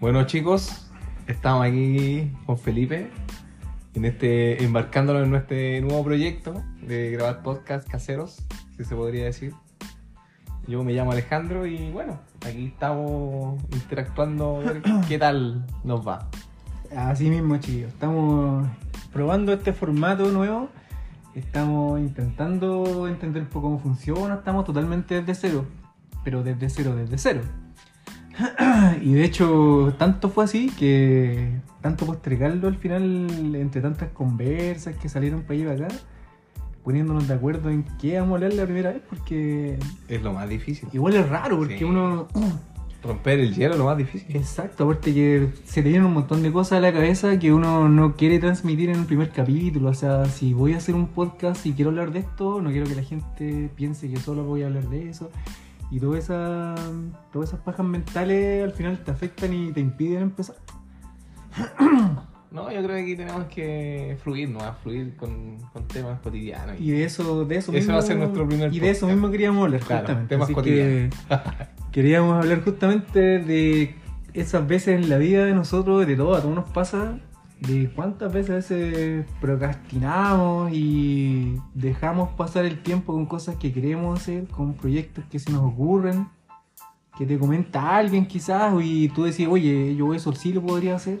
Bueno chicos, estamos aquí con Felipe, en este, embarcándonos en nuestro nuevo proyecto de grabar podcast caseros, si se podría decir. Yo me llamo Alejandro y bueno, aquí estamos interactuando, a ver qué tal nos va. Así mismo, chicos. Estamos probando este formato nuevo. Estamos intentando entender un poco cómo funciona. Estamos totalmente desde cero. Pero desde cero, desde cero. Y de hecho, tanto fue así que, tanto postergarlo al final, entre tantas conversas que salieron para para acá, poniéndonos de acuerdo en qué vamos a hablar la primera vez, porque Es lo más difícil. igual es raro, porque Sí. uno. Romper el hielo es lo más difícil. Exacto, aparte que se te vienen un montón de cosas a la cabeza que uno no quiere transmitir en un primer capítulo. O sea, si voy a hacer un podcast y quiero hablar de esto, no quiero que la gente piense que solo voy a hablar de eso. Y toda esa, todas esas pajas mentales al final te afectan y te impiden empezar. No, yo creo que aquí tenemos que fluir, ¿no? A fluir con, con temas cotidianos. Y de eso, de eso mismo. va a ser nuestro primer Y de eso mismo queríamos hablar, Claro, justamente. temas Así cotidianos. que queríamos hablar justamente de esas veces en la vida de nosotros, de todo, a todos nos pasa, de cuántas veces procrastinamos y dejamos pasar el tiempo con cosas que queremos hacer, con proyectos que se nos ocurren, que te comenta alguien quizás y tú decís, oye, yo eso sí lo podría hacer.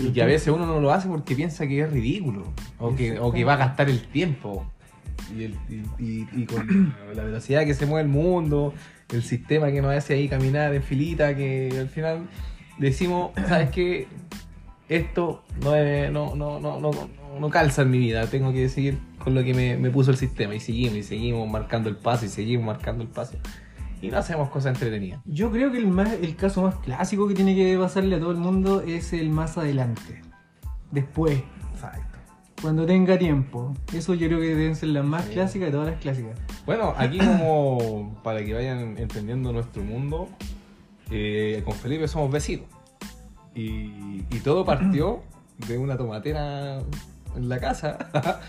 Y que a veces uno no lo hace porque piensa que es ridículo. O que, o que va a gastar el tiempo. Y, el- y- y- y con la velocidad que se mueve el mundo, el sistema que nos hace ahí caminar en filita, que al final decimos, ¿sabes qué? Esto no, es- no, no, no, no, calza en mi vida. Tengo que seguir con lo que me, me puso el sistema. Y seguimos, y seguimos marcando el paso, y seguimos marcando el paso. Y no hacemos cosas entretenidas. Yo creo que el, más, el caso más clásico que tiene que pasarle a todo el mundo es el más adelante. Después, Exacto. cuando tenga tiempo. Eso yo creo que deben ser las más Sí. clásicas de todas las clásicas. Bueno, aquí como para que vayan entendiendo nuestro mundo, eh, con Felipe somos vecinos. Y, y todo partió de una tomatera en la casa,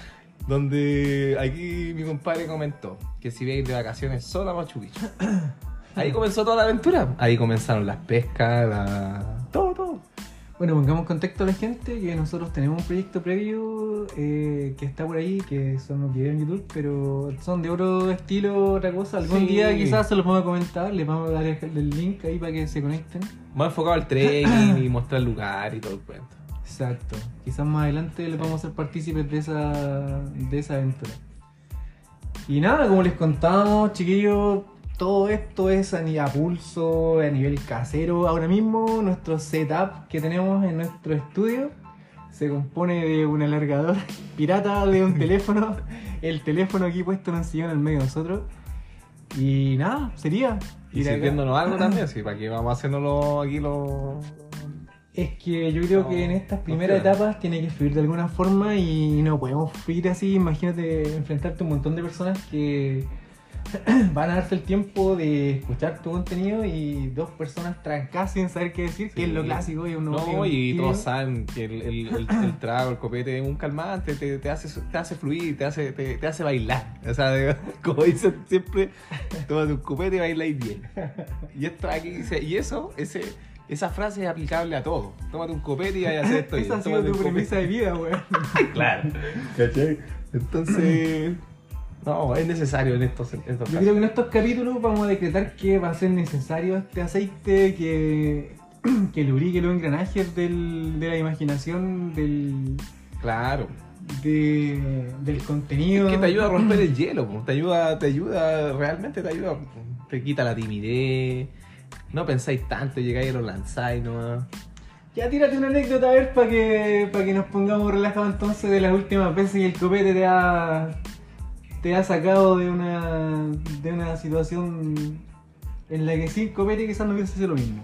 donde aquí mi compadre comentó que si iba a ir de vacaciones solo a Machu Picchu. Ahí comenzó toda la aventura. Ahí comenzaron las pescas, la... Bueno, pongamos en contexto a la gente que nosotros tenemos un proyecto previo eh, que está por ahí, que son los videos en YouTube, pero son de otro estilo, otra cosa. Algún Sí. día quizás se los vamos a comentar, les vamos a dar el, link ahí para que se conecten. Más enfocado al trekking y mostrar el lugar y todo el cuento. Exacto. Quizás más adelante les vamos a hacer partícipes de esa, de esa aventura. Y nada, como les contábamos, chiquillos, todo esto es a, a pulso, a nivel casero. Ahora mismo nuestro setup que tenemos en nuestro estudio se compone de un alargador pirata de un teléfono, el teléfono aquí puesto en un sillón en medio de nosotros. Y nada, sería. Y sirviéndonos algo también, sí, para que vamos haciéndolo aquí los... Es que yo creo que en estas primeras etapas tiene que fluir de alguna forma y no podemos fluir así. Imagínate enfrentarte a un montón de personas que van a darte el tiempo de escuchar tu contenido y dos personas trancadas sin saber qué decir, que es lo clásico. Y uno No, y tibio. todos saben que el, el- el- el trago, el copete es un calmante, te, te hace, te hace fluir, te hace, te, te hace bailar. O sea, de- como dicen siempre, tómate un copete y bailáis bien. Y esto aquí dice, y eso, ese, esa frase es aplicable a todo. Tómate un copete y vaya a hacer esto. Esa ha sido tu premisa de vida, weón. Claro. ¿Cachai? Entonces, no, es necesario en estos, en estos Yo creo que en estos capítulos vamos a decretar que va a ser necesario este aceite que, que lubrique los engranajes del- de la imaginación, del, Claro. de- del contenido. Es que te ayuda a romper el hielo, te ayuda, te ayuda, realmente te ayuda, te quita la timidez, no pensáis tanto, llegáis y lo lanzáis nomás. Ya tírate una anécdota a ver para que, para que nos pongamos relajados entonces de las últimas veces que el copete te ha, te ha sacado de una, de una situación en la que sin copete quizás no hubiese sido lo mismo.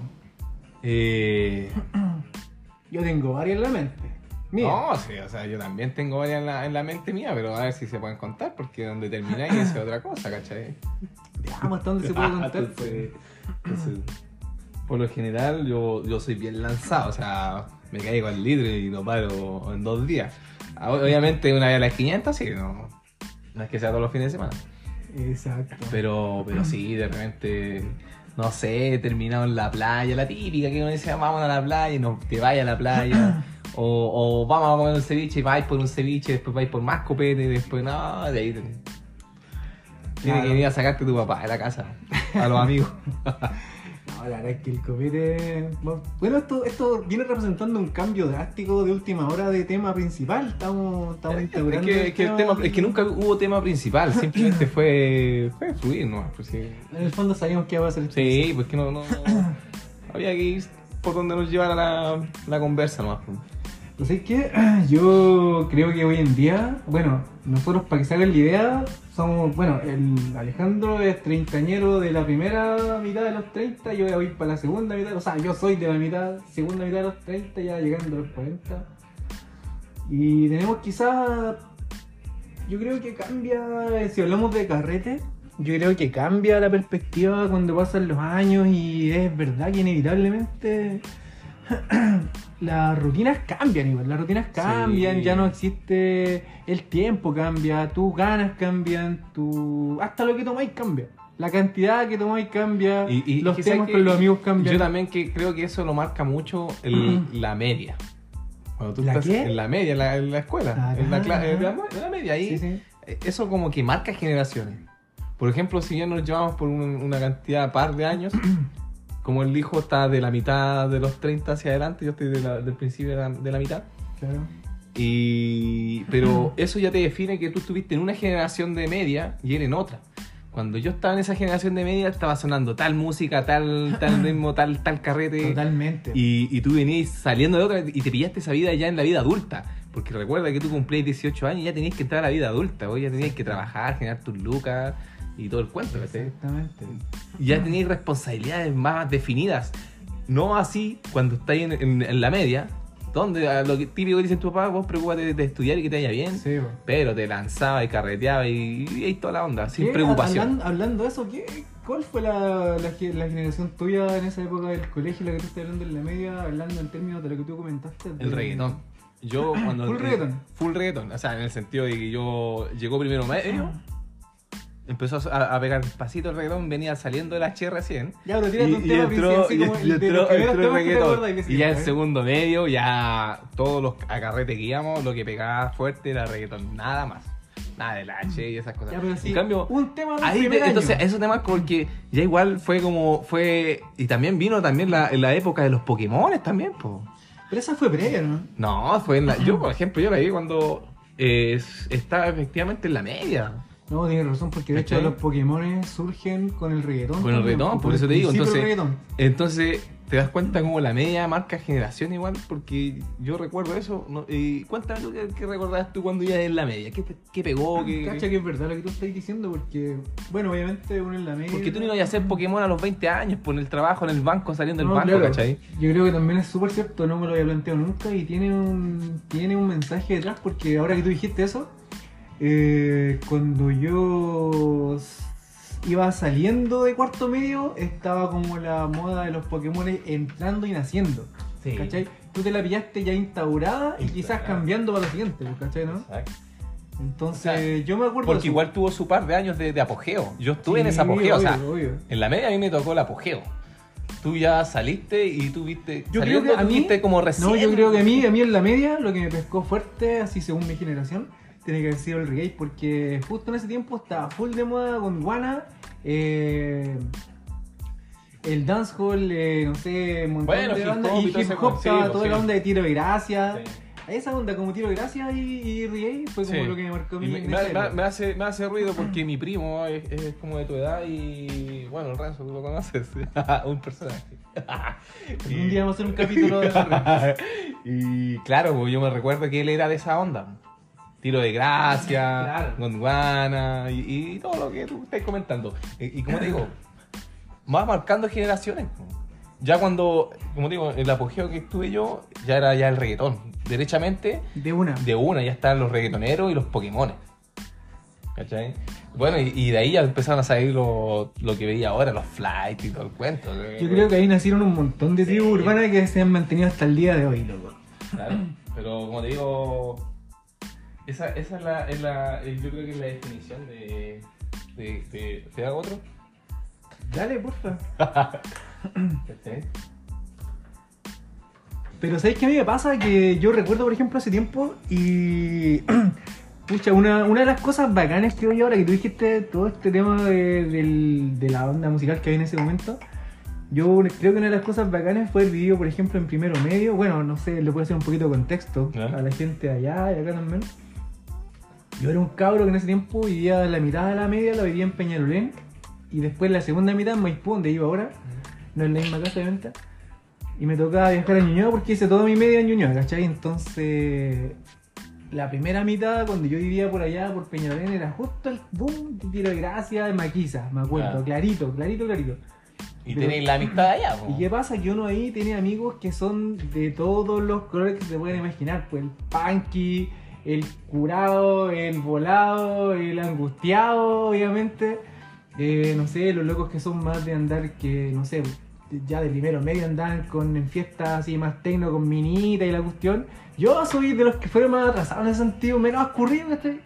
Eh, Yo tengo varias en la mente. Mira, no, sí, o sea, yo también tengo varias en la, en la mente mía, pero a ver si se pueden contar, porque donde termináis es otra cosa, ¿cachai? veamos hasta dónde se puede contar. Entonces, pues. entonces, por lo general, yo, yo soy bien lanzado, o sea, me caigo al litro y no paro en dos días. Ah, Obviamente, una vez a las 500, sí, no, no es que sea todos los fines de semana. Exacto. Pero, pero sí, de repente no sé, terminado en la playa, la típica que uno dice, vamos a la playa y no te vayas a la playa. o, o vamos a comer un ceviche y vais por un ceviche, después vais por más copete, y después no, de ahí. te- Tiene Claro. que venir a sacarte tu papá de la casa, a los amigos. La verdad es que el copete. Bueno, esto, esto viene representando un cambio drástico de última hora de tema principal. Estamos, estamos Es instaurando. que, que el tema, es que nunca hubo tema principal, simplemente fue, fue fluir, ¿no? Pues sí, En el fondo sabíamos que iba a ser el sí, pues que no, no, había que ir por donde nos llevara la, la conversa nomás. pues. Pues es que yo creo que hoy en día, bueno, nosotros para que se hagan la idea, somos, bueno, el Alejandro es treintañero de la primera mitad de los 30, yo voy para la segunda mitad, o sea, yo soy de la mitad, segunda mitad de los 30, ya llegando a los 40. Y tenemos quizás, yo creo que cambia, si hablamos de carrete, yo creo que cambia la perspectiva cuando pasan los años y es verdad que inevitablemente las rutinas cambian igual, las rutinas cambian, Sí. ya no existe el tiempo cambia, tus ganas cambian, tu hasta lo que tomáis cambia. La cantidad que tomáis cambia, Y, y los temas con los amigos cambian. Yo también que creo que eso lo marca mucho el- la media. Cuando tú ¿La estás qué? en la media, en la, en la escuela, Ah, en, la, en la- media, ahí, Sí, sí. eh, eso como que marca generaciones. Por ejemplo, si ya nos llevamos por un- una cantidad par de años, como el hijo está de la mitad de los 30 hacia adelante, yo estoy de la- del principio de la, de la mitad. Claro. Y, pero eso ya te define que tú estuviste en una generación de media y él en otra. Cuando yo estaba en esa generación de media estaba sonando tal música, tal, tal ritmo, tal, tal carrete. Totalmente. Y, y tú venías saliendo de otra y te pillaste esa vida ya en la vida adulta. Porque recuerda que tú cumplías 18 años y ya tenías que entrar a la vida adulta. Hoy ya tenías que trabajar, generar tus lucas y todo el cuento. Exactamente. Y ya tenías responsabilidades más definidas. No así cuando estás en, en- en la media, donde a lo que típico que dicen tu papá, vos preocupate de, de estudiar y que te vaya bien. Sí. Pero te lanzaba y carreteaba y, y ahí toda la onda, sin ¿Qué? preocupación. Hablan- Hablando, de eso, ¿qué, ¿cuál fue la, la, la generación tuya en esa época del colegio, la que tú estás hablando en la media, hablando en términos de lo que tú comentaste? El de- reggaetón. Yo cuando... Full reggaetón. Full reggaetón. O sea, en el sentido de que yo llegó primero medio, empezó a, a pegar pasito el reggaetón, venía saliendo de la H recién. Ya, pero tírate un y tema entró, así como y el de entró- entró reggaetón. Y sí, ya en ¿eh? segundo medio, ya todos los acarretes que íbamos, lo que pegaba fuerte era reggaetón, nada más. Nada del H y esas cosas. Ya, pero sí, en cambio, un tema Ahí te- entonces eso temas porque ya igual fue como fue y también vino también la, la época de los Pokémon también po. Pero esa fue previa, ¿no? no fue en la yo por ejemplo yo la vi cuando eh, estaba efectivamente en la media No, tienes razón, porque de hecho ¿Cachai? los Pokémon surgen con el reggaetón. con el también, reggaetón por eso te digo entonces reggaetón. entonces te das cuenta como la media marca generación igual porque yo recuerdo eso no, y cuéntame tú qué, qué recordabas tú cuando ibas en la media qué, qué pegó qué, Cacha que es verdad lo que tú estás diciendo, porque, bueno, obviamente uno en la media. porque tú no ibas a hacer Pokémon a los 20 años por el trabajo en el banco saliendo del No, banco claro. ¿cachai? Yo creo que también es súper cierto, no me lo había planteado nunca y tiene un, tiene un mensaje detrás porque ahora que tú dijiste eso, eh, cuando yo iba saliendo de cuarto medio, estaba como la moda de los Pokémon entrando y naciendo. Sí. ¿Cachai? Tú te la pillaste ya instaurada y quizás cambiando para lo siguiente, ¿cachai? ¿no? Exacto. Entonces, O sea, yo me acuerdo Porque igual tuvo su par de años de, de apogeo. Yo estuve en ese apogeo, o sea, obvio, en la media a mí me tocó el apogeo. Tú ya saliste y tú viste. Yo creo que a mí, como recién. no, yo creo que a mí, a mí en la media, lo que me pescó fuerte, así según mi generación, tiene que haber sido el reggae, porque justo en ese tiempo estaba full de moda con Guana, eh, el dancehall, eh, no sé, montón Bueno, de hip bandas, hop y hip hop, sí, pues, toda sí. la onda de tiro de gracia. Sí. Esa onda como tiro de gracia y, y reggae fue como lo que me marcó mí. me, me- hace, me hace ruido porque mi primo es, es como de tu edad y. Bueno, el Renzo, tú lo conoces. un personaje. Un día vamos a hacer un capítulo de y claro, pues, yo me recuerdo que él era de esa onda. Tiro de gracia, Claro. Gondwana y, y todo lo que tú estás comentando. Y, y como te digo, va marcando generaciones. Ya cuando, como te digo, el apogeo que estuve yo, ya era ya el reggaetón. Derechamente, De una. de una ya estaban los reggaetoneros y los Pokémon. ¿Cachai? Bueno, y, y de ahí ya empezaron a salir lo, lo que veía ahora, los flights y todo el cuento. Yo creo que ahí nacieron un montón de tribus Sí. urbanas que se han mantenido hasta el día de hoy, loco. Claro, pero como te digo, esa, esa es, la, es la- es- yo creo que es la definición de... de, de ¿Te hago otro? Dale, porfa. Pero ¿sabéis qué a mí me pasa? Que yo recuerdo, por ejemplo, hace tiempo y... Pucha, una, una de las cosas bacanas que hoy ahora que tú dijiste todo este tema de, la onda musical que había en ese momento, yo creo que una de las cosas bacanas fue el video, por ejemplo, en primero medio. Bueno, no sé, le puedo hacer un poquito de contexto a la gente allá y acá también. Yo era un cabro que en ese tiempo vivía la mitad de la media, la vivía en Peñalolén. Y después la segunda mitad en Maipú, donde iba ahora. No en la misma casa de venta. Y me tocaba viajar a Ñuñoa porque hice toda mi media en Ñuñoa, ¿cachai? Entonces, la primera mitad, cuando yo vivía por allá, por Peñalolén, era justo el boom de tiro de gracia de Maquisa, me acuerdo, Ah. clarito, clarito, clarito. Y Pero- tenéis la amistad allá, po. ¿Y qué pasa? Que uno ahí tiene amigos que son de todos los colores que se pueden imaginar. Pues el punky, el curado, el volado, el angustiado, obviamente. Eh, no sé, los locos que son más de andar que, no sé, ya de primero medio andan con en fiestas así más tecno con minita y la cuestión. Yo soy de los que fueron más atrasados en ese sentido, menos escurridos, ¿cachai?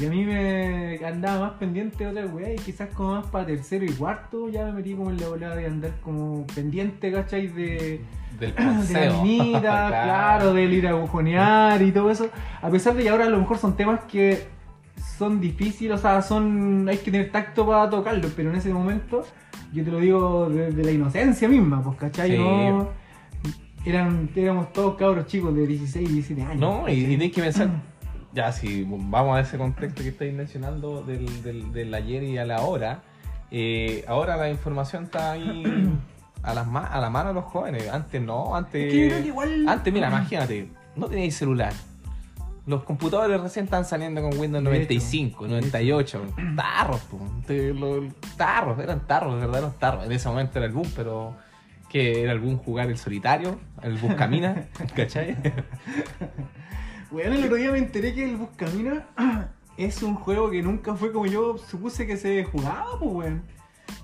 Y a mí me andaba más pendiente de otra weá y quizás como más para tercero y cuarto ya me metí como en la volada de andar como pendiente, ¿cachai? De, Del de la minita, claro, del ir a bujonear y todo eso. A pesar de que ahora a lo mejor son temas que son difíciles, o sea, son hay que tener tacto para tocarlos, pero en ese momento, yo te lo digo desde la inocencia misma, pues, ¿cachai? Sí. No, eran, éramos todos cabros chicos de 16, 17 años. No, y, y tenéis que pensar, ya si vamos a ese contexto que estáis mencionando del, del, del ayer y a la hora, eh, ahora la información está ahí a, las ma- a la mano de los jóvenes. Antes no, antes... Es que igual- Antes, mira, imagínate, no tenéis celular. Los computadores recién están saliendo con Windows De 95, hecho, 98. Tarros, lo- tarros, eran tarros, verdaderos tarros. En ese momento era el boom, pero que era el boom jugar el solitario, el buscamina, ¿cachai? Weón, el otro día me enteré que el Buscamina es un juego que nunca fue como yo supuse que se jugaba, pues weón.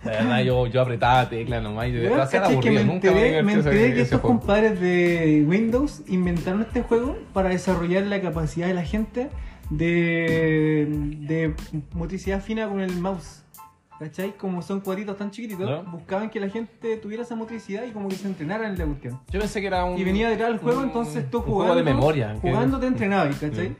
La verdad, yo, yo apretaba tecla nomás y de verdad que aburrido. me Nunca me enteré, me ese- enteré que estos juego. compadres de Windows inventaron este juego para desarrollar la capacidad de la gente de, de motricidad fina con el mouse. ¿Cachai? Como son cuadritos tan chiquititos, ¿No? buscaban que la gente tuviera esa motricidad y como que se entrenara en la cuestión. Yo pensé que era un. Y venía detrás del juego, un- entonces tú un jugando. juego de memoria. que- Jugando te entrenabas, ¿cachai? Mm.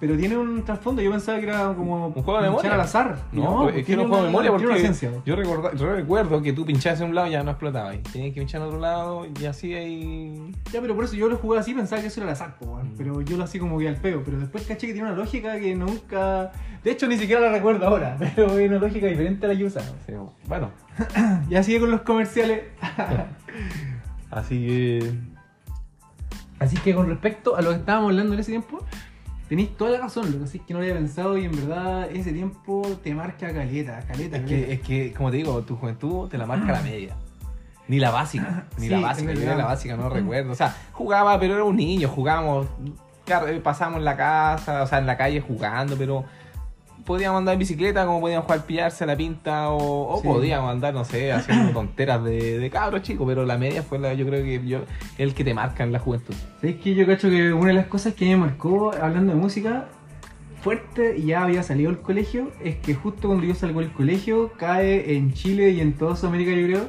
Pero tiene un trasfondo, yo pensaba que era como Un juego de memoria. al azar. No, es que era un juego de memoria porque ciencia. yo, recuerdo, yo recuerdo que tú pinchabas en un lado y ya no explotaba. Y tenías que pinchar en otro lado y así ahí. Ya, pero por eso yo lo jugué así, pensaba que eso era al azar, po. Mm. pero yo lo hacía como que al peo. Pero después caché que tiene una lógica que nunca. De hecho, ni siquiera la recuerdo ahora, pero es una lógica diferente a la que usaba. Sí, bueno, Ya sigue con los comerciales. así que. Así que con respecto a lo que estábamos hablando en ese tiempo, tenéis toda la razón. Lo que es que no lo había pensado y en verdad ese tiempo te marca caleta, caleta. Es caleta. que, es que, como te digo, tu juventud te la marca la media. Ni la básica, ni Sí, la básica, verdad. la básica no recuerdo. O sea, jugaba, pero era un niño, jugábamos, pasábamos en la casa, o sea, en la calle jugando, pero podíamos andar en bicicleta, como podíamos jugar pillarse a la pinta, o, o Sí. podíamos andar, no sé, haciendo tonteras de, de cabros chicos, pero la media fue la, yo creo que yo, el que te marca en la juventud. ¿Sabes que yo cacho que una de las cosas que me marcó hablando de música fuerte y ya había salido del colegio es que justo cuando yo salgo del colegio cae en Chile y en toda Sudamérica yo creo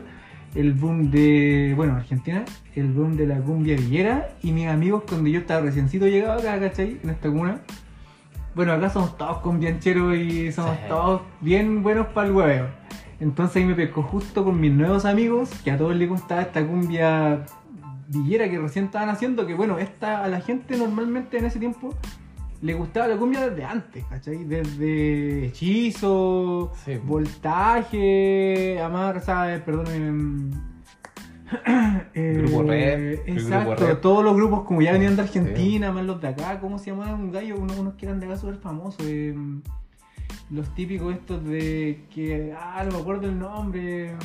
el boom de, bueno, Argentina, el boom de la cumbia villera y mis amigos cuando yo estaba reciencito llegado acá, ¿cachai? En esta comuna. Bueno, acá somos todos combiancheros y somos Sí. todos bien buenos para el hueveo. Entonces ahí me pescó justo con mis nuevos amigos, que a todos les gustaba esta cumbia villera que recién estaban haciendo, que bueno, esta a la gente normalmente en ese tiempo le gustaba la cumbia desde antes, ¿cachai? Desde hechizo, Sí. voltaje, amar, ¿sabes? Perdón. eh, Grupo Red, el Exacto, Grupo Red. todos los grupos como ya venían de Argentina, más los de acá, ¿cómo se llamaban? Un gallo, unos, unos que eran de acá súper famosos. em, los típicos estos de que, ah, no me acuerdo el nombre.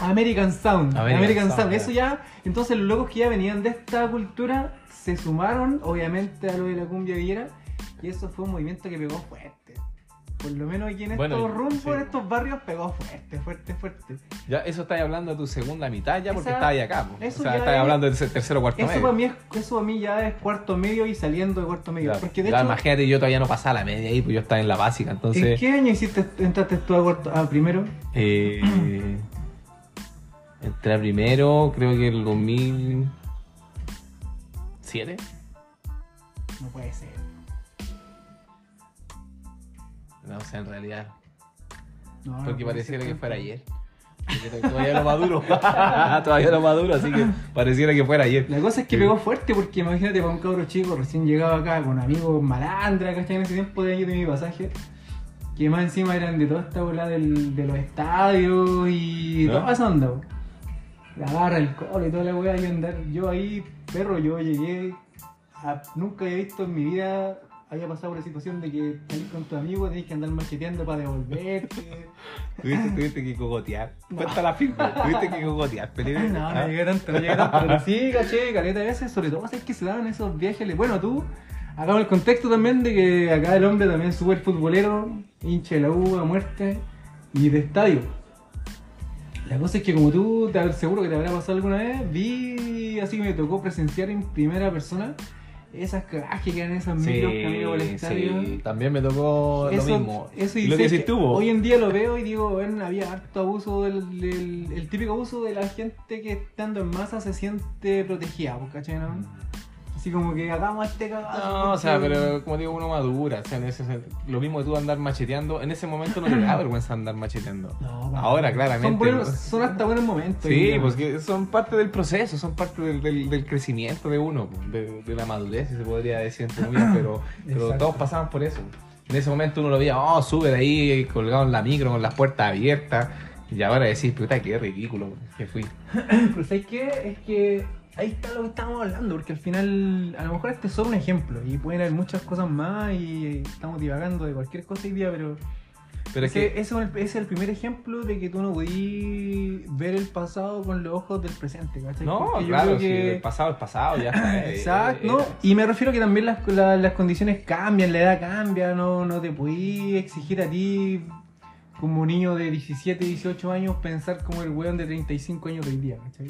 American Sound. American American, Sound, Sound. Eso ya, entonces los locos que ya venían de esta cultura se sumaron, obviamente, a lo de la cumbia villera. Y eso fue un movimiento que pegó fuerte. Por lo menos aquí en Bueno, estos rumbos, sí. en estos barrios, pegó fuerte, fuerte, fuerte. Ya, eso estáis hablando de tu segunda mitad ya porque ahí acá. eso o sea, estáis es- hablando del tercero o cuarto Eso medio. para, mí es, eso para mí ya es cuarto medio y saliendo de cuarto medio. Porque de ya, hecho, imagínate, yo todavía no pasaba la media ahí, pues yo estaba en la básica, ¿en entonces. qué año hiciste, entraste tú a cuarto? Ah, primero. Eh, entré a primero, creo que el 2007. No puede ser. No, o sea, en realidad. No, Porque pareciera que fuera ayer. Todavía no maduro. todavía no maduro, así que pareciera que fuera ayer. La cosa es que Sí. pegó fuerte porque imagínate para un cabro chico recién llegado acá con amigos malandra, ¿cachai? En ese tiempo de año de mi pasaje. Que más encima eran de toda esta bola del, de los estadios y ¿No? toda esa onda. po. La barra, el colo y toda la weá. Yo andar, yo ahí, perro, yo llegué. a- nunca había visto en mi vida, había pasado por la situación de que salís con tu amigo, tenés que andar macheteando para devolverte. Tuviste, tuviste que cogotear. Cuenta la firma. Tuviste que cogotear, Felipe. No, no ¿Ah? llegué tanto, no llegué tanto. Pero sí, caché, caleta de veces, sobre todo, ¿sabes que se daban esos viajes? Bueno, tú, hagamos el contexto también de que acá el hombre también es súper futbolero, hincha de la U a muerte y de estadio. La cosa es que como tú, te, seguro que te habrá pasado alguna vez, vi, así que me tocó presenciar en primera persona esas cagadas que quedan esas Sí, micros camino por el estadio. sí, también me tocó Eso, lo mismo. eso Y lo que tú, vos. Hoy en día lo veo y digo, bueno, había harto abuso del, del- el típico abuso de la gente que estando en masa se siente protegida, pues, ¿cachai? No? Así como que hagamos este. No, o sea, porque- pero como digo, uno madura. O sea, en ese, lo mismo que tú andar macheteando. En ese momento no te da vergüenza andar macheteando. No, Ahora, claramente. Son, buenos- son hasta buenos momentos. Sí, digamos. pues que son parte del proceso, son parte del, del- del crecimiento de uno, de, de la madurez, si se podría decir entre comillas, pero, todos pasamos por eso. En ese momento uno lo veía, oh, sube de ahí, colgado en la micro, con las puertas abiertas, y ahora decís, puta, qué ridículo que fui. Pero ¿sabes qué? Es que ahí está lo que estábamos hablando, porque al final, a lo mejor este es solo un ejemplo, y pueden haber muchas cosas más, y estamos divagando de cualquier cosa hoy día, pero Pero es que, ese es el- ese es el primer ejemplo de que tú no podís ver el pasado con los ojos del presente, ¿cachai? no, Porque claro, creo si que- el pasado es pasado, ya está. eh, Exacto, eh, ¿no? Y me refiero que también las, la- las condiciones cambian, la edad cambia, no, no te podís exigir a ti como niño de 17, 18 años pensar como el weón de 35 años de hoy día, ¿cachai?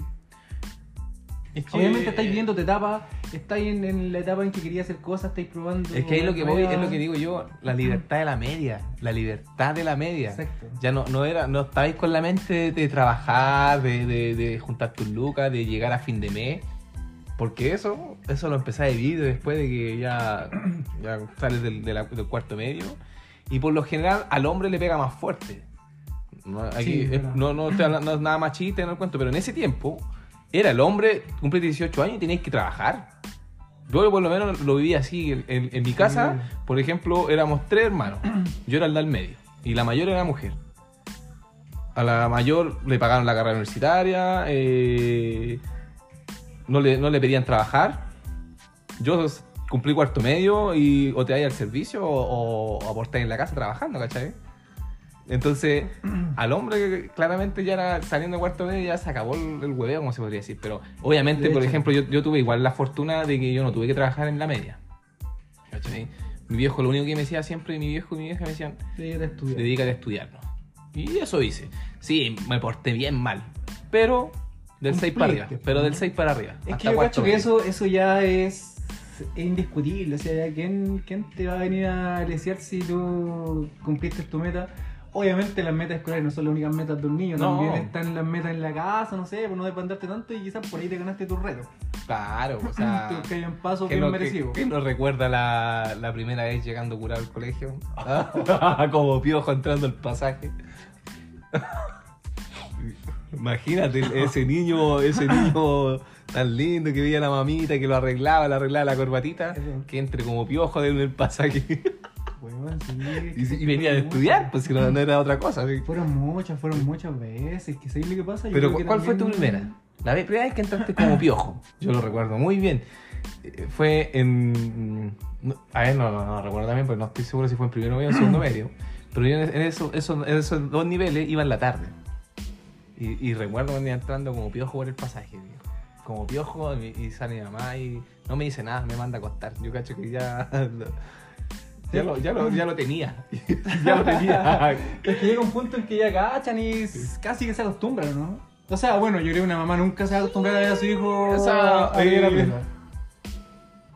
Es que- Obviamente estáis viendo tu etapa, estáis en, en la etapa en que querías hacer cosas, estáis probando. Es que ahí lo que voy, es lo que digo yo, la libertad de la media, la libertad de la media. Exacto. Ya no, no era, no estabais con la mente de, de trabajar, de, de, de juntar tus lucas, de llegar a fin de mes. Porque eso, eso lo empecé a vivir después de que ya, ya sales del, la- del cuarto medio. Y por lo general al hombre le pega más fuerte. No, aquí, Sí, es- no, no, hablando- no es nada machista, no el cuento, pero en ese tiempo era el hombre, cumple 18 años y tenías que trabajar. Yo por lo menos lo vivía así. En, en- en mi casa, por ejemplo, éramos tres hermanos. Yo era el del medio. Y la mayor era mujer. A la mayor le pagaron la carrera universitaria. eh, no, le, no le pedían trabajar. Yo cumplí cuarto medio y o te vayas al servicio o, o aportáis en la casa trabajando, ¿cachai? Entonces, al hombre claramente ya era saliendo de cuarto medio ya se acabó el, el hueveo, como se podría decir. Pero obviamente, De por hecho. ejemplo, yo, yo tuve igual la fortuna de que yo no tuve que trabajar en la media. Mi viejo lo único que me decía siempre, mi viejo y mi vieja me decían, Dedícate a estudiar. dedícate a estudiar. ¿no? Y eso hice. Sí, me porté bien mal, pero del 6 para arriba. Pero del 6 para arriba. Es hasta que yo cacho que eso, eso ya es, es indiscutible. O sea, ¿quién, ¿quién te va a venir a lesear si tú cumpliste tu meta? Obviamente las metas escolares no son las únicas metas de un niño, No. también están las metas en la casa, no sé, por no dependerte tanto y quizás por ahí te ganaste tu reto. Claro, o sea. que hay un paso ¿Qué bien no, merecido. qué- qué no recuerda la, la primera vez llegando curado al colegio? Ah, Como piojo entrando al pasaje. Imagínate ese niño, ese niño tan lindo que veía a la mamita, que lo arreglaba, le arreglaba la corbatita, que entre como piojo en el pasaje. Weón, sí, y, que venía de estudiar, pues si no, no era otra cosa. sí. Fueron muchas, fueron muchas veces. Que ¿sabes lo que pasa? Yo Pero que ¿cuál fue tu primera? La primera vez que entraste como piojo. Yo lo recuerdo muy bien. Eh, Fue en. A ver, no, no, no recuerdo también, porque no estoy seguro si fue en primero medio o segundo medio. Pero yo en, eso, eso- en esos dos niveles iba en la tarde. Y, y recuerdo venía entrando como piojo por el pasaje, tío. Como piojo y, y sale mi mamá y no me dice nada, me manda a acostar. Yo cacho que ya. Ya lo, ya lo, ya lo tenía. ya lo tenía. Es que llega un punto en que ya cachan y casi que se acostumbran, ¿no? O sea, bueno, yo creo que una mamá nunca se va a acostumbrar a ver a su hijo O sea, a vivir a pleno.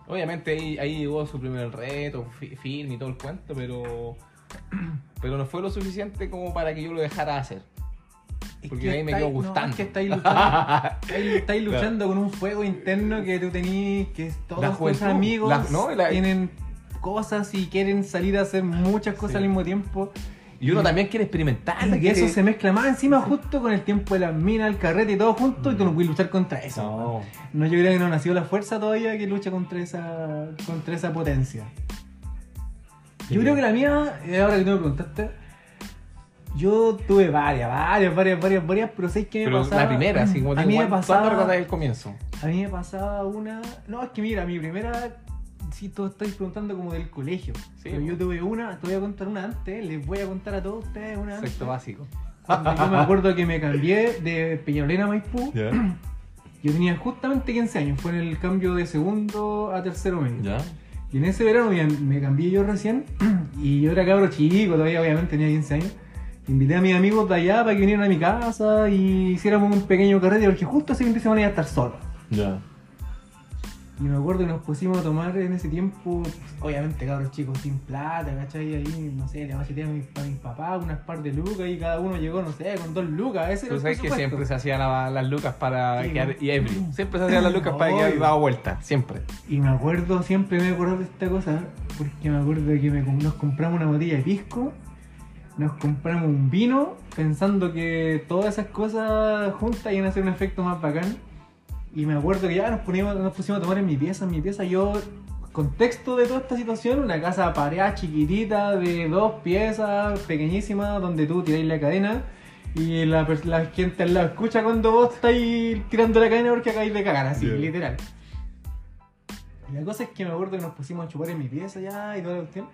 Obviamente ahí, ahí llegó su primer reto, fi- film y todo el cuento, pero. Pero no fue lo suficiente como para que yo lo dejara hacer. Es Porque que ahí me quedó no, gustando. es que estáis luchando, estáis, luchando con un fuego interno que tú tenís, que todos La tus amigos la- no, la- tienen cosas y quieren salir a hacer muchas cosas Sí. al mismo tiempo. Y uno también quiere experimentar. Y quiere- eso se mezcla más encima justo con el tiempo de las minas, el carrete y todo junto y tú no puedes luchar contra eso. No. No, yo creo que no ha nacido la fuerza todavía que lucha contra esa, contra esa potencia. Sí. Yo creo que la mía, eh, ahora que tú me preguntaste, yo tuve varias, varias, varias, varias, varias, pero sé que me Pero pasaba. la primera, así como a te mí me ¿cuánto recuerdas pasaba, del comienzo? a mí me pasaba una. No, es que mira, mi primera. Si tú estáis preguntando como del colegio. Sí, pero yo tuve una, te voy a contar una antes, les voy a contar a todos ustedes una antes. Sexto básico. Cuando yo me acuerdo que me cambié de Peñalolena a Maipú, ¿Ya? yo tenía justamente 15 años, fue en el cambio de segundo a tercero medio. ¿Ya? Y en ese verano me, me cambié yo recién, y yo era cabro chico, todavía obviamente tenía 15 años. Invité a mis amigos de allá para que vinieran a mi casa y hiciéramos un pequeño carrete, porque justo ese fin de semana iba a estar solo. Ya. Y me acuerdo que nos pusimos a tomar en ese tiempo, pues, obviamente cabros chicos sin plata, ¿cachai? Ahí, no sé, le vacié a mis, a mis papás unas par de lucas y cada uno llegó, no sé, con dos lucas. Ese Tú sabes que siempre se hacían la- las lucas para Sí, quedar y ebrio. Siempre se hacían las lucas para quedar dado vuelta. Siempre. Y me acuerdo, siempre me acuerdo de esta cosa, porque me acuerdo que me nos compramos una botella de pisco, nos compramos un vino, pensando que todas esas cosas juntas iban a hacer un efecto más bacán. Y me acuerdo que ya nos, pusimos, nos pusimos a tomar en mi pieza, en mi pieza. Yo, contexto de toda esta situación, una casa pareada chiquitita de dos piezas, pequeñísima, donde tú tiráis la cadena. Y la, la gente al lado escucha cuando vos estáis tirando la cadena porque acabáis de cagar, así, literal. Y la cosa es que me acuerdo que nos pusimos a chupar en mi pieza ya y toda la cuestión.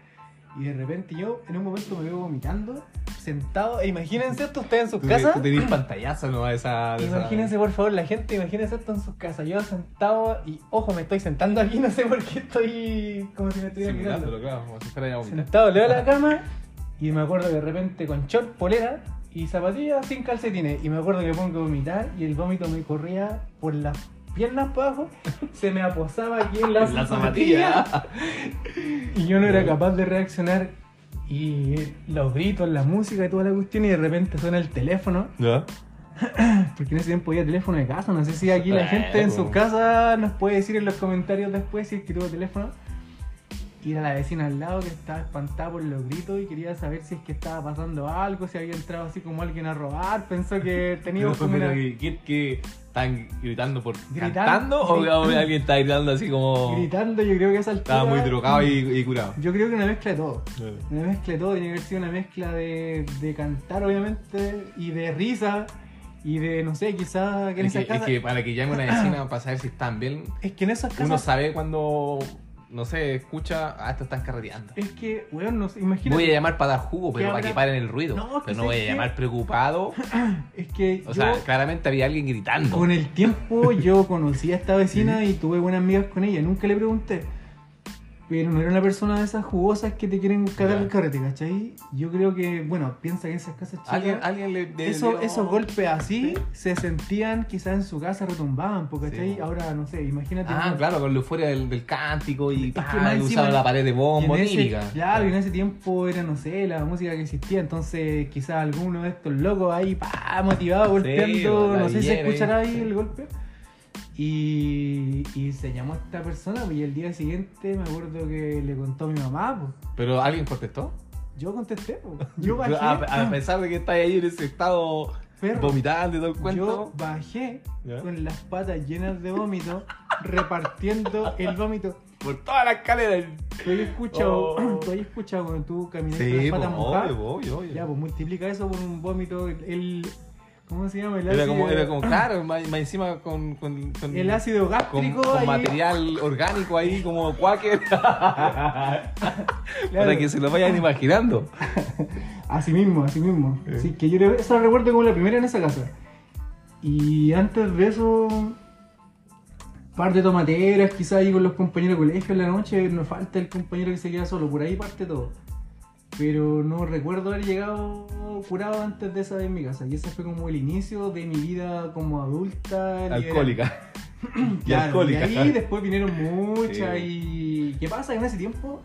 Y de repente yo en un momento me veo vomitando, sentado. E imagínense esto ustedes en sus Tú, casas. tú tenías pantallazo ¿no? de esa. de esa- Imagínense por favor la gente, imagínense esto en sus casas. Yo sentado y ojo, me estoy sentando aquí, no sé por qué estoy como si me estuviera mirando. claro, como si fuera. Sentado, leo la cama y me acuerdo que de repente con short, polera y zapatillas sin calcetines. Y me acuerdo que me pongo a vomitar y el vómito me corría por las piernas para abajo, se me aposaba aquí en La zapatillas. zapatilla. Y yo no era capaz de reaccionar. Y los gritos, la música y toda la cuestión, y de repente suena el teléfono. ¿Ya? Porque en ese tiempo había teléfono de casa. No sé si aquí la Eh, gente en po. su casa nos puede decir en los comentarios después si es que tuvo teléfono. Y era la vecina al lado que estaba espantada por los gritos y quería saber si es que estaba pasando algo, si había entrado así como alguien a robar. Pensó que teníamos como una... que- ¿Están gritando por Gritando, cantando o, gritando. o alguien está gritando así como Gritando, yo creo que esa altura... estaba muy drogado y, y curado? Yo creo que una mezcla de todo. Una mezcla de todo, tiene que haber sido una mezcla de, de cantar, obviamente, y de risa, y de, no sé, quizás que en Es que, esa casa. es que para que llame una vecina para saber si están bien, es que en esas casas. uno sabe cuando, no sé, escucha, ah, estos están carreteando. Es que, weón, no sé, imagínate. Voy a llamar para dar jugo, pero para que paren el ruido. No, pero no voy a llamar preocupado. Es que O yo, sea, claramente había alguien gritando. con el tiempo, yo conocí a esta vecina y tuve buenas amigas con ella. Nunca le pregunté. Pero no era una persona de esas jugosas que te quieren cagar el carrete, ¿cachai? Yo creo que, bueno, piensa que esas casas chicas. Alguien, alguien le, le Eso- dio- esos golpes así se sentían quizás en su casa retumbaban, porque Sí, ¿cachai? po. Ahora no sé, imagínate. Ah, una- claro, con la euforia del, del cántico y Es que más encima- la pared de bombo, ese- típica. Claro, y en ese tiempo era, no sé, la música que existía, entonces quizás alguno de estos locos ahí, pa, motivado, golpeando, no sé si se villera ahí. escuchará ahí el golpe. Y, y se llamó a esta persona, pues, y el día siguiente me acuerdo que le contó a mi mamá, pues. Pero alguien contestó. Yo contesté, pues. Yo bajé, a, a pesar de que está ahí en ese estado vomitando y todo el yo cuento. bajé ¿Ya? con las patas llenas de vómito, repartiendo el vómito. Por toda la escalera. ¿Tú has escuchado, Oh. tú has escuchado cuando tú caminas Sí, con las patas mojadas? obvio, obvio, obvio. Ya, pues multiplica eso por un vómito, el... ¿Cómo se llama? El Era ácido, como, era como claro, más, más encima con, con, con, el ácido gástrico con material orgánico ahí como quaker. Para que se lo vayan imaginando. Así mismo, así mismo. Sí. Así que yo lo recuerdo como la primera en esa casa. Y antes de eso, par de tomateras, quizás ahí con los compañeros de colegio en la noche, nos falta el compañero que se queda solo, por ahí parte todo. Pero no recuerdo haber llegado curado antes de esa vez en mi casa. Y ese fue como el inicio de mi vida como adulta. Alcohólica. y Claro, alcohólica. y ahí después vinieron muchas Sí. y... ¿Qué pasa? En ese tiempo...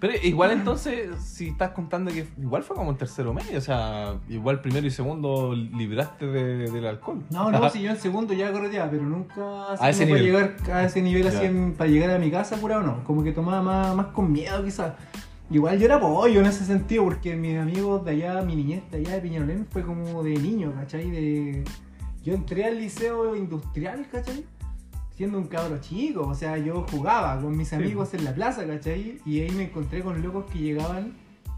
Pero igual entonces, si estás contando que igual fue como en tercero medio, o sea, igual primero y segundo libraste de- del alcohol. No, no, si yo en segundo ya correteaba, pero nunca A ese nivel. llegar a ese nivel así en- para llegar a mi casa curado no, como que tomaba más, más con miedo quizás. Igual yo era pollo en ese sentido, porque mis amigos de allá, mi niñez de allá de Peñalolén fue como de niño, ¿cachai? De... Yo entré al liceo industrial, ¿cachai? Siendo un cabro chico, o sea, yo jugaba con mis amigos en la plaza, ¿cachai? Y ahí me encontré con locos que llegaban,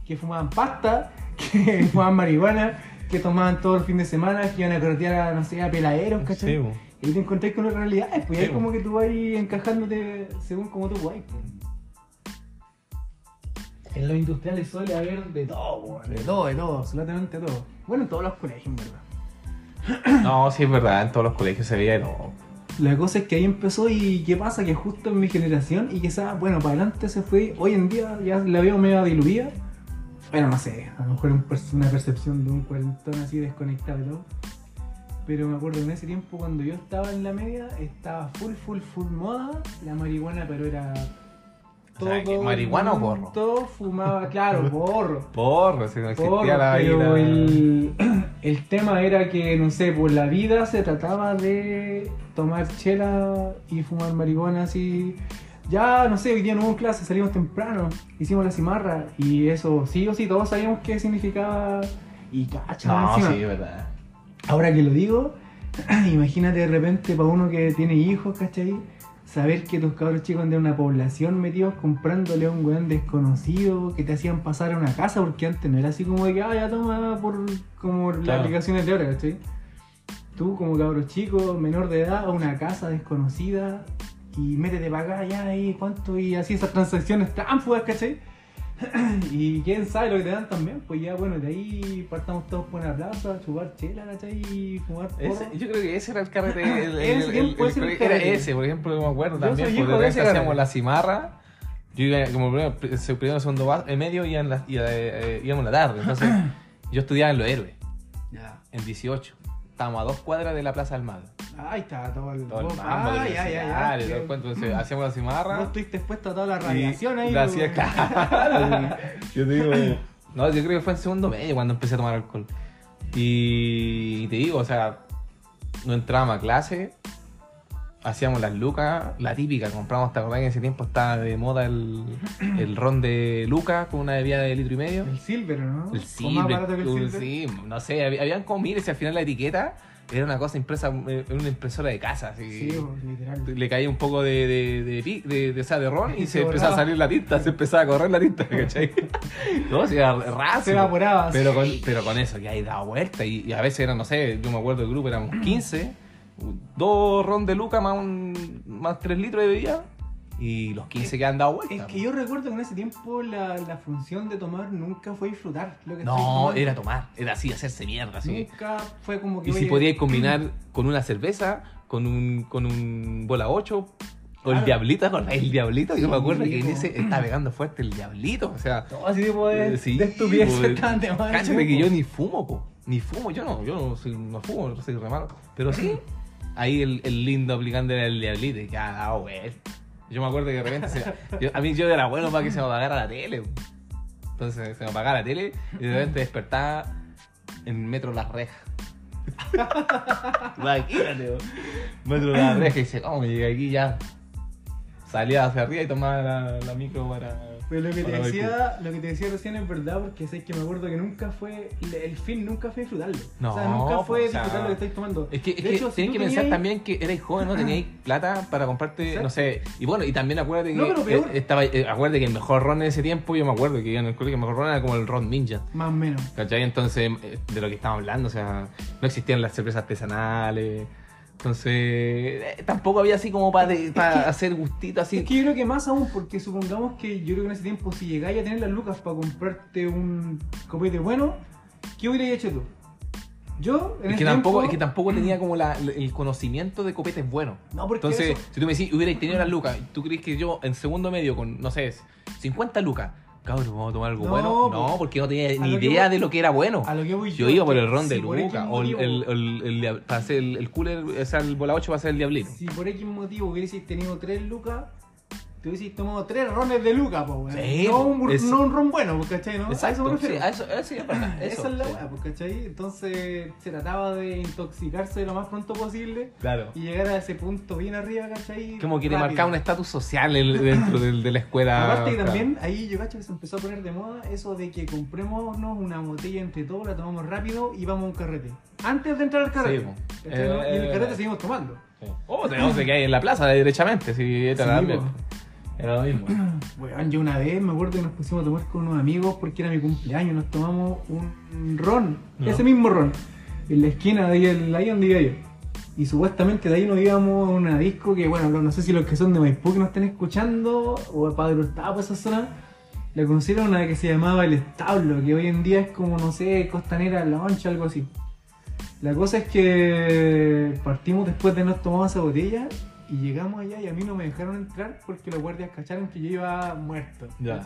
que fumaban pasta, que fumaban marihuana, que tomaban todo el fin de semana, que iban a corretear a, no sé, a peladeros, ¿cachai? Sí. Y te encontrás con otras realidades, pues y ahí Sí, como que tú vas encajándote según como tú vas. Pues. En los industriales suele haber de todo, weón, de todo, de todo, absolutamente todo. Bueno, en todos los colegios, en verdad. No, sí es verdad, en todos los colegios se veía de todo. La cosa es que ahí empezó y qué pasa que justo en mi generación y quizás, bueno, para adelante se fue, hoy en día ya la veo medio diluida. Bueno, no sé, a lo mejor una percepción de un cuarentón así desconectado y todo. Pero me acuerdo en ese tiempo cuando yo estaba en la media, estaba full, full, full moda la marihuana, pero era... O sea, ¿que el marihuana o porro? mundo fumaba, claro, porro. Porro, si no existía la pero la- el, el tema era que, no sé, por la vida se trataba de tomar chela y fumar marihuana así. Ya, no sé, hoy día no hubo clase, salimos temprano, hicimos la cimarra y eso, sí o sí, todos sabíamos qué significaba y cacha, No, encima. sí, verdad. Ahora que lo digo, imagínate de repente para uno que tiene hijos, ¿cachai? Saber que tus cabros chicos de una población metidos comprándole a un weón desconocido que te hacían pasar a una casa, porque antes no era así como de que, ah, ya toma por como las aplicaciones de ahora, ¿cachai? Tú como cabro chico, menor de edad, a una casa desconocida y métete para acá, ya, y cuánto, y así esas transacciones tránsfugas, ¿cachai? y quién sabe lo que te dan también, pues ya bueno, de ahí partamos todos por una plaza, a chupar chela, ¿cachai? Y fumar. Ese- yo creo que ese era el carrete. El, el- el- era ese, por ejemplo, yo me acuerdo Yo también. porque de repente hacíamos la cimarra. Yo iba como primero, primero segundo en medio iba en la, iba, eh, íbamos en la tarde. Entonces, yo estudiaba en Los Héroes, Ya. en 18. Estábamos a dos cuadras de la Plaza del Mar. Ahí está todo el. Todo el mambo, de ya, ya, universidad, ya. y todo el que- cuento. Entonces, hacíamos la cimarra. Vos estuviste expuesto a toda la y radiación ahí. la hacía claro. Yo te digo. No, yo creo que fue en segundo medio cuando empecé a tomar alcohol. Y te digo, o sea, no entrábamos a clase, hacíamos las lucas, la típica, compramos hasta en ese tiempo estaba de moda el, el ron de lucas con una bebida de litro y medio. El silver, ¿no? El O más silver, barato que el uh, silver. sí, no sé, hab- habían como miles y al final la etiqueta era una cosa impresa eh, en una impresora de casa. Así, Sí, literal. le caía un poco de, de, de, de, de, o sea, de ron y Y se, se empezaba a salir la tinta, se empezaba a correr la tinta, ¿cachai? no, era raso. Se evaporaba. Pero con, sí. pero con eso ya ahí daba vuelta y, y a veces era, no sé, yo me acuerdo del grupo, éramos 15, dos ron de Luca más, un, más 3 litros de bebida y los 15 que han dado vuelta. Es que yo recuerdo que en ese tiempo la, la función de tomar nunca fue disfrutar. Lo que No, era tomar, era así, hacerse mierda, así. Nunca fue como que. Y si oye, podíais combinar con una cerveza, con un, con un bola 8, o el Claro. diablito, ¿acordás? El diablito, yo me acuerdo que en ese estaba pegando fuerte el diablito, o sea, Todo así tipo de, eh, sí, de estupidez de cáchate que yo ni fumo, po, ni fumo, yo no, yo no, soy, no fumo, no soy re malo, pero sí, ahí el, el lindo aplicando el diablito y ya daba vuelta. Yo me acuerdo que de repente, se- yo- a mí yo era bueno para que se me apagara la tele, entonces se me apagaba la tele y de repente despertaba en Metro Las Rejas. Imagínate. Metro Las Rejas y dice, ¿cómo llegué aquí ya? Salía hacia arriba y tomaba la, la micro para... Pero lo que, te decía, lo que te decía recién es verdad, porque sé que me acuerdo que nunca fue. El fin nunca fue disfrutarlo. No, o sea, nunca fue o sea, disfrutar lo que estáis tomando. Es que, es De que si que pensar tenías- también que erais joven, ¿no? Teníais plata para comprarte, no sé. Y bueno, y también acuérdate que. No, pero peor. eh, estaba, eh, acuérdate que el mejor ron en ese tiempo, yo me acuerdo que en el colegio el mejor ron era como el ron ninja. Más o menos. ¿Cachai? Entonces, eh, de lo que estamos hablando, o sea, no existían las cervezas artesanales. Entonces, eh, tampoco había así como para, Es que- hacer gustito así. Es que yo creo que más aún, porque supongamos que yo creo que en ese tiempo, si llegáis a tener las lucas para comprarte un copete bueno, ¿qué hubierais hecho tú? Yo, en Es que, tampoco, tiempo- es que tampoco tenía como la- el conocimiento de copetes bueno. No, porque Entonces, eso- si tú me decís, hubierais tenido las lucas, ¿tú crees que yo en segundo medio con, no sé, 50 lucas, cabrón, vamos a tomar algo No, bueno? pues, No, porque no tenía ni idea voy- de lo que era bueno. a lo que voy Yo yo, iba por el ron si lucas, o el, el, el, el para hacer el, cooler, o sea, el bola 8 va a ser el diablito. Si por X motivo hubieses tenido 3 lucas, te hubieses tomado 3 rones de lucas, po, weón. Sí, no, un, es- no un ron bueno, pues, ¿cachai? ¿no? A eso Exacto, sí, a eso, eso es verdad. Eso, Esa es la sí. weá, pues, ¿cachai? Entonces se trataba de intoxicarse lo más pronto posible Claro. y llegar a ese punto bien arriba, ¿cachai? Como quiere Rápido. marcar un estatus social el- dentro del- de la escuela. Aparte que también ahí yo cacho que se empezó a poner de moda eso de que comprémonos una botella entre todos, la tomamos rápido y vamos a un carrete. Antes de entrar al carrete. Sí, po. ¿cachai, Eh, y en el eh, carrete eh. seguimos tomando. Oh, tenemos que hay en la plaza, derechamente. Sí, era, Sí. Era lo mismo. Weón, yo una vez me acuerdo que nos pusimos a tomar con unos amigos porque era mi cumpleaños, nos tomamos un ron, ese mismo ron, en la esquina de ahí, el- ahí donde iba yo. Y supuestamente de ahí nos íbamos a una disco que, bueno, no sé si los que son de Maipú que nos están escuchando, o de Padre Hurtado, por esa zona, la conocieron una que se llamaba El Establo, que hoy en día es como, no sé, Costanera Lounge, algo así. La cosa es que partimos después de habernos tomado esa botella y llegamos allá y a mí no me dejaron entrar porque los guardias cacharon que yo iba muerto. Ya.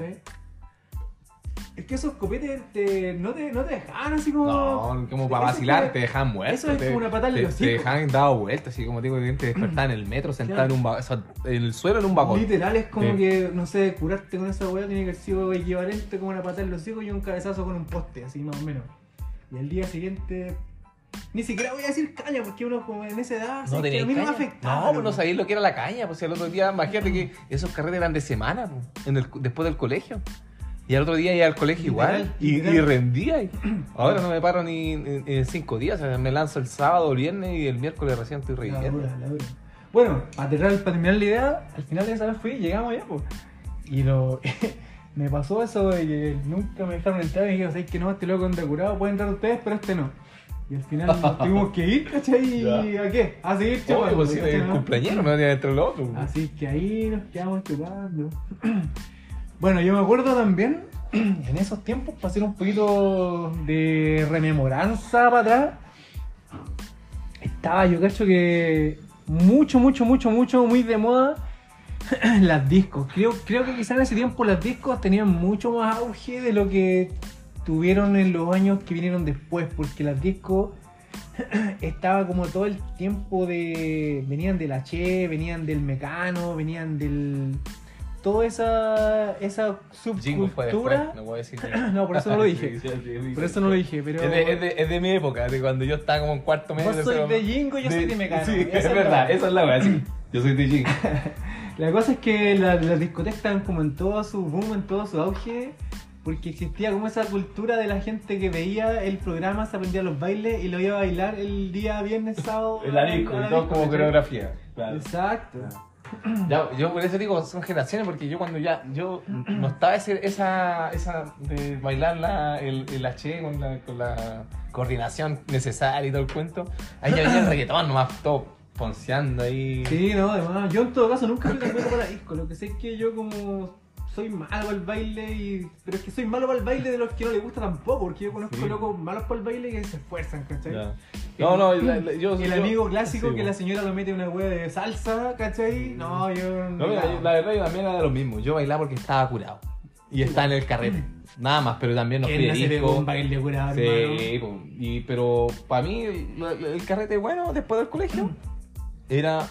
Es que esos copetes te- no, te, no te dejaban así como. No, como para vacilar, te dejan muerto. eso es te, como una patada en te, los te hocico. dejan dado vueltas, así como digo, te despertaban en el metro, sentado Claro. en un o sea, en el suelo en un vagón. Literal es como Sí. que, no sé, curarte con esa weá tiene que haber sido equivalente como una patada en los hocico y un cabezazo con un poste, así más o menos. Y al día siguiente. Ni siquiera voy a decir caña porque uno como en esa edad, No que a mí no me afectaba. No, pues no sabéis lo que era la caña. Pues si el otro día, imagínate que esos carretes eran de semana, pues, en el, después del colegio. Y al otro día iba al colegio Literal, igual. Y, literal. y rendía. y- Ahora no me paro ni en, en cinco días. o sea, me lanzo el sábado, el viernes y el miércoles recién estoy La reviviendo. dura, la dura. Bueno, para terminar, para terminar la idea, al final de esa vez fui, llegamos ya, pues. Y lo. me pasó eso de que nunca me dejaron entrar y dije, ¿sabes que no? Este loco anda curado, pueden entrar ustedes, pero este no. Y al final nos tuvimos que ir, ¿cachai? ¿Y a qué? A seguir chupando. pues sí, ¿cachai, el no? cumpleañero me venía entre los otros. pues. Así que ahí nos quedamos chupando. Bueno, yo me acuerdo también, en esos tiempos, para hacer un poquito de rememoranza para atrás, estaba yo cacho que mucho, mucho, mucho, mucho, muy de moda las discos. Creo, creo que quizás en ese tiempo las discos tenían mucho más auge de lo que tuvieron en los años que vinieron después, porque las discos estaba como todo el tiempo de. Venían del H, venían del Mecano, venían del. Toda esa, esa Jingo fue subcultura. después, no a decir. No, por eso no lo dije. Por eso no lo dije, pero. Es de, es, de, es de mi época, de cuando yo estaba como en cuarto medio. Vos sois tercero- de Jingo, yo soy de Mecano. Sí, Esa es verdad, esa es la wea, sí. Yo soy de Jingo. La cosa es que la- las discotecas estaban como en todo su boom, en todo su auge, porque existía como esa cultura de la gente que veía el programa, se aprendía los bailes y lo iba a bailar el día viernes, sábado. En la disco, y todo disco, como coreografía. Claro. Exacto. Ya, yo por eso digo, son generaciones, porque yo cuando ya, yo no estaba ese, esa, esa de bailar la, el, el H con la, con la coordinación necesaria y todo el cuento, ahí ya venía el reggaetón nomás, todo ponceando ahí. Sí, no, además, yo en todo caso nunca fui tan bueno para disco, lo que sé es que yo como soy malo el baile, y... pero es que soy malo para el baile de los que no les gusta tampoco, porque yo conozco Sí. locos malos para el baile que se esfuerzan, ¿cachai? No, no, la- la- yo El yo- amigo clásico sí, que la señora lo mete una wea de salsa, ¿cachai? No, yo No, mira, yo- la verdad yo también era lo mismo. Yo bailaba porque estaba curado. Y estaba en el carrete. Nada más, pero también no fui ¿Quién de no se pegó disco. un baile curado? Sí, y, pero para mí lo- el carrete bueno después del colegio era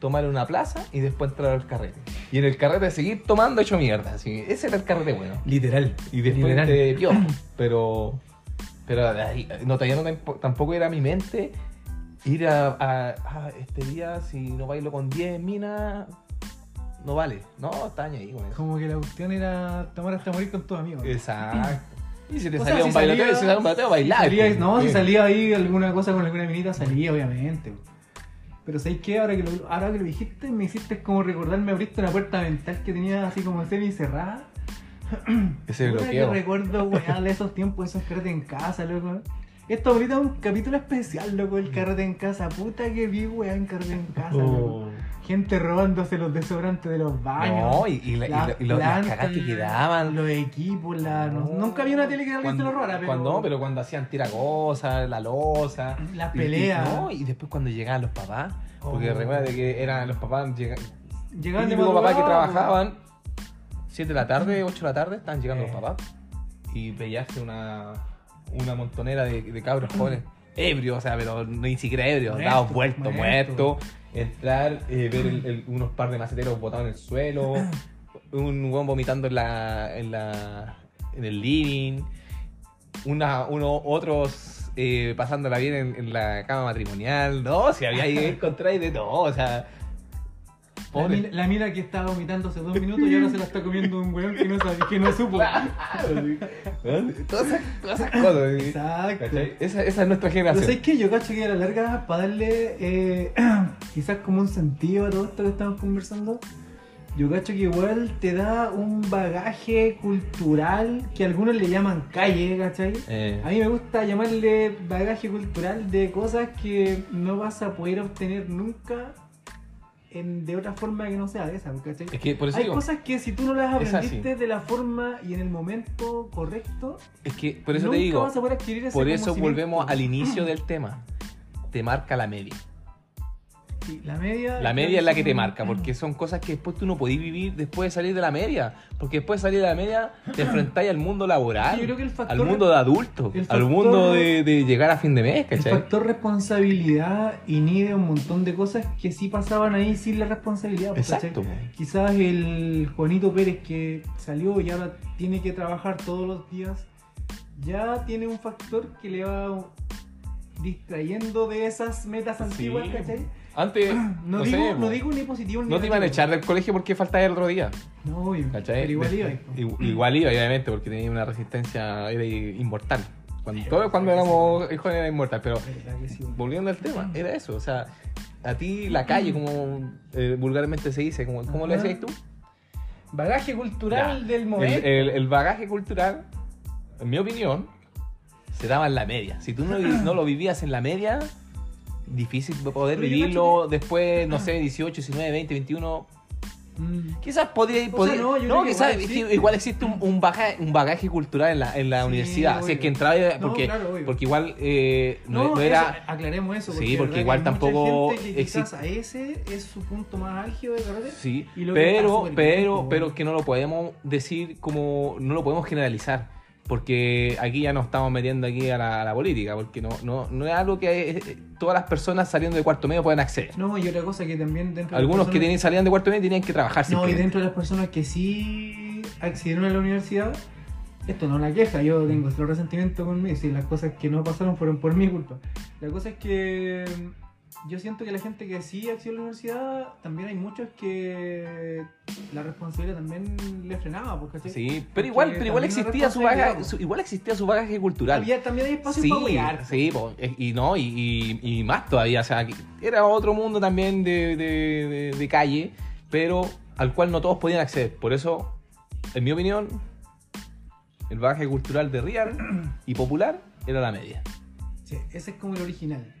tomar una plaza y después entrar al carrete. Y en el carrete seguir tomando hecho mierda. Así, ese era el carrete bueno. Literal. Y después Literal. te piojo. Pero, pero ahí, no, todavía no tampo- tampoco era mi mente ir a, a- a este día, si no bailo con 10 minas, no vale. No, está ahí con eso. Como que la cuestión era tomar hasta morir con tus amigos. Exacto. Y si te O sea, salía si un bailoteo, salía- si salía un bailoteo, bailar. salía- pues. no, si Sí. salía ahí alguna cosa con alguna minita, salía, obviamente. Pero ¿sabes qué? Ahora que, lo, ahora que lo dijiste, me hiciste como recordar, me abriste una puerta mental que tenía así como semi cerrada. Ese Puta que bloqueo. recuerdo, weón, de esos tiempos, esos carretes en casa, loco. Esto ahorita es un capítulo especial, loco, el carrete en casa. Puta que vi, weón, carrete en casa, loco. Gente robándose los desodorantes de los baños. No, y, y la- y las lo- y lo- las plantas, cagas que quedaban. Los equipos, la, no- nunca había una tele que alguien se lo robara, pero. Cuando, no, pero cuando hacían tiragosa, la losa. Las peleas. Y, no, y después cuando llegaban los papás. Porque Oh. recuerda que eran los papás. Llega, Llegaban de papás que trabajaban 7 de la tarde, 8 de la tarde, estaban llegando Eh. los papás. Y veíase una, una montonera de, de cabros jóvenes. Ebrios, o sea, pero ni siquiera dados vueltos, muertos. muertos. Entrar, eh, ver el- el- unos par de maceteros botados en el suelo. un hueón vomitando en la, en la en el living. Una, uno, otros eh, pasándola bien en, en la cama matrimonial. No, si había ahí encontráis de todo, o sea. La Pobre. mina, la mina que estaba vomitando hace dos minutos y ahora se la está comiendo un weón que no sabe, que no supo. todas, esas, todas esas cosas. ¿sí? Exacto. Esa, esa es nuestra Pero generación. ¿sabes qué? Yo cacho que a la larga, para darle eh, quizás como un sentido a todo esto que estamos conversando, yo cacho que igual te da un bagaje cultural que algunos le llaman calle, ¿cachai? Eh, A mí me gusta llamarle bagaje cultural de cosas que no vas a poder obtener nunca en- de otra forma que no sea de esa, ¿cachai? es que por eso Hay digo, cosas que si tú no las aprendiste de la forma y en el momento correcto, es que por eso nunca te digo, vas a poder adquirir ese por eso volvemos al inicio del tema. Te marca la media. Sí, la media. La media es la que te marca, porque son cosas que después tú no podís vivir después de salir de la media. Porque después de salir de la media te enfrentáis al mundo laboral, Yo creo que el factor al mundo de adultos, el al mundo de, de llegar a fin de mes, El ¿cachai? factor responsabilidad inhibe un montón de cosas que sí pasaban ahí sin la responsabilidad. pues, ¿cachai? Exacto. Quizás el Juanito Pérez que salió y ahora tiene que trabajar todos los días, ya tiene un factor que le va distrayendo de esas metas antiguas. ¿cachai? Antes, No, no, digo, sé, no digo ni positivo ni no te iban a echar del colegio porque faltaba el otro día. No, obvio, ¿Cachai? pero igual iba. Ig- Igual iba, obviamente, porque tenía una resistencia, era inmortal. Cuando, todos cuando éramos jóvenes era inmortal, pero sí, volviendo al tema, era eso, o sea, a ti la calle, como eh, vulgarmente se dice, como, ¿cómo lo decías tú? Bagaje cultural Ya. del El, momento. el- el bagaje cultural, en mi opinión, se daba en la media. Si tú no lo vivías en la media, difícil poder Pero vivirlo después, no sé, 18, 19, 20, 21. Mm. Quizás podría, podría- no, no, quizás igual existe. igual existe un, un bagaje, un bagaje cultural en la, en la Sí, universidad. Si es obvio. que entraba, No, porque, claro, porque igual eh, no, No, no eso, era. aclaremos eso. Sí, Porque, porque verdad que igual tampoco existe- a ese es su punto más álgido de. Sí, pero, pero, pero que no lo podemos decir como, no lo podemos generalizar, porque aquí ya nos estamos metiendo aquí a la, a la política, porque no, no, no es algo que eh, todas las personas saliendo de cuarto medio puedan acceder. No, y otra cosa que también dentro de Algunos que personas- tienen, salían de cuarto medio tenían que trabajar No, y dentro de las personas que sí accedieron a la universidad, esto no es una queja, yo tengo cero resentimiento conmigo, si las cosas que no pasaron fueron por mi culpa. La cosa es que yo siento que la gente que sí accedió a la universidad, también hay muchos que la responsabilidad también le frenaba, pues, ¿cachai? Sí, pero Porque igual, pero igual existía su bagaje, su- igual existía su bagaje cultural. Había, también hay espacio Sí, para apoyar. sí, po, eh, y no, y, y- y más todavía, o sea, era otro mundo también de, de- de- de calle, pero al cual no todos podían acceder. Por eso, en mi opinión, el bagaje cultural de Real y popular era la media. Sí, ese es como el original.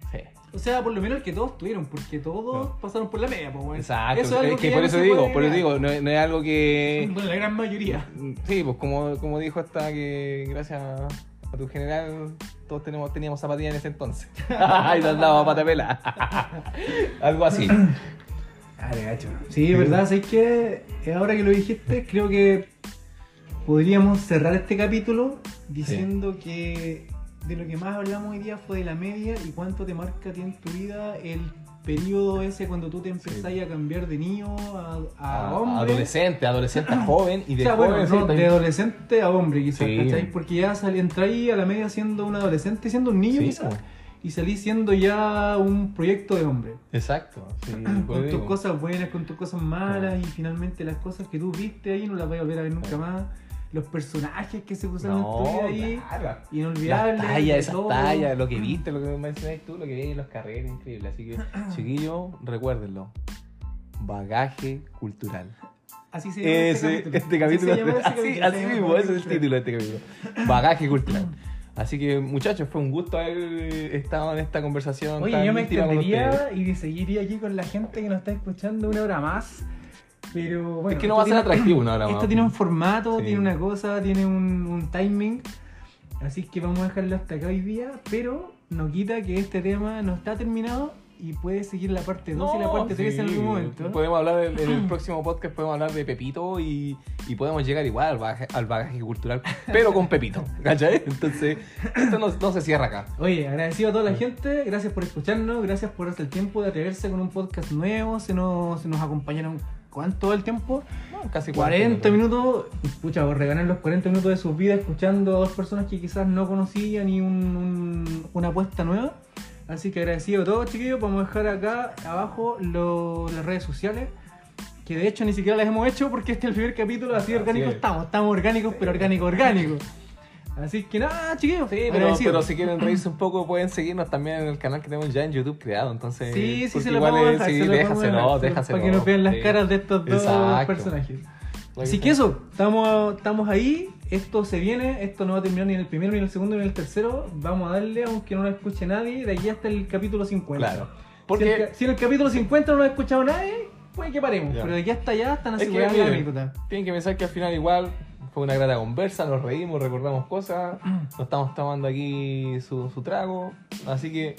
O sea, por lo menos el que todos tuvieron, porque todos No. pasaron por la media, pues, bueno. Exacto, Eso es, algo que, por eso digo, por eso digo, no, es- no es algo que... Bueno, la gran mayoría. Sí, pues como, como dijo esta que gracias a tu general todos tenemos, teníamos zapatillas en ese entonces. y nos daba patapela. algo así. Sí, verdad, ¿sabes qué? Ahora que lo dijiste, creo que podríamos cerrar este capítulo diciendo que de lo que más hablamos hoy día fue de la media y cuánto te marca a ti en tu vida el periodo ese cuando tú te empezás a cambiar de niño a, a A- hombre. adolescente, adolescente a joven y O de sea, bueno, joven no, sí, de adolescente a hombre quizás, Sí. ¿cachai? Porque ya salí, entré ahí a la media siendo un adolescente, siendo un niño Sí, quizás, po. y salí siendo ya un proyecto de hombre. Exacto. sí, por con tus cosas buenas, con tus cosas malas y finalmente las cosas que tú viste ahí no las vas a volver a ver nunca más. Los personajes que se en tu No, vida ahí, claro. inolvidables. Tallas, esas tallas, lo que viste, lo que mencionaste tú, lo que veías en los carreras, increíble. Así que, chiquillos, recuérdenlo. Bagaje cultural. Así se llama Ese, este capítulo. este capítulo. Así, Así, capítulo, así llama mismo, ese es el título de este capítulo. Bagaje cultural. Así que, muchachos, fue un gusto haber estado en esta conversación. Oye, tan yo me extendería y seguiría aquí con la gente que nos está escuchando una hora más. Pero bueno, Es que no va a ser tiene- atractivo una. Esto tiene un formato, Sí. tiene una cosa, tiene un, un timing. Así que vamos a dejarlo hasta acá hoy día. Pero no quita que este tema no está terminado y puede seguir la parte 2 y la No, parte 3 en sí. algún momento. Podemos hablar en, en el próximo podcast, podemos hablar de Pepito y, y podemos llegar igual al bagaje, al bagaje cultural, pero con Pepito, ¿cachai? Entonces, esto no, no se cierra acá. Oye, agradecido a toda la gente, gracias por escucharnos, gracias por darse el tiempo de atreverse con un podcast nuevo, se nos, se nos acompañaron ¿cuánto el tiempo? No, casi 40 minutos, pucha, por regalar los 40 minutos de sus vidas escuchando a dos personas que quizás no conocían y un- un- una apuesta nueva. Así que agradecido a todos, chiquillos. Vamos a dejar acá abajo lo- las redes sociales. Que de hecho ni siquiera las hemos hecho porque este es el primer capítulo, así Así orgánicos es. estamos. Estamos orgánicos, pero orgánico, orgánico. Así que nada, chiquillos. Sí, pero, pero si quieren reírse un poco, pueden seguirnos también en el canal que tenemos ya en YouTube creado. Entonces, Sí, sí, porque se lo igual podemos es- dejar. sí, se lo podemos déjaselo, dejar, déjaselo. Para que nos vean las sí. caras de estos dos Exacto. personajes. Así que eso, estamos, estamos ahí, esto se viene, esto no va a terminar ni en el primero, ni en el segundo, ni en el tercero. Vamos a darle, aunque no lo escuche nadie, de aquí hasta el capítulo 50. Claro. Si, el, Porque si en el capítulo 50 no lo ha escuchado nadie, puede que paremos. Ya. Pero de aquí hasta allá están Es que, miren, anécdotas. tienen que pensar que al final igual fue una grata conversa, nos reímos, recordamos cosas, nos estamos tomando aquí su, su trago, así que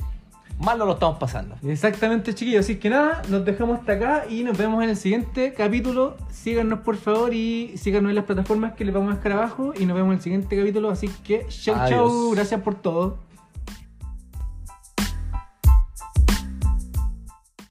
mal no lo estamos pasando. Exactamente, chiquillos. Así que nada, nos dejamos hasta acá y nos vemos en el siguiente capítulo. Síganos por favor y síganos en las plataformas que les vamos a dejar abajo. Y nos vemos en el siguiente capítulo. Así que, chau, Adiós. chau. Gracias por todo.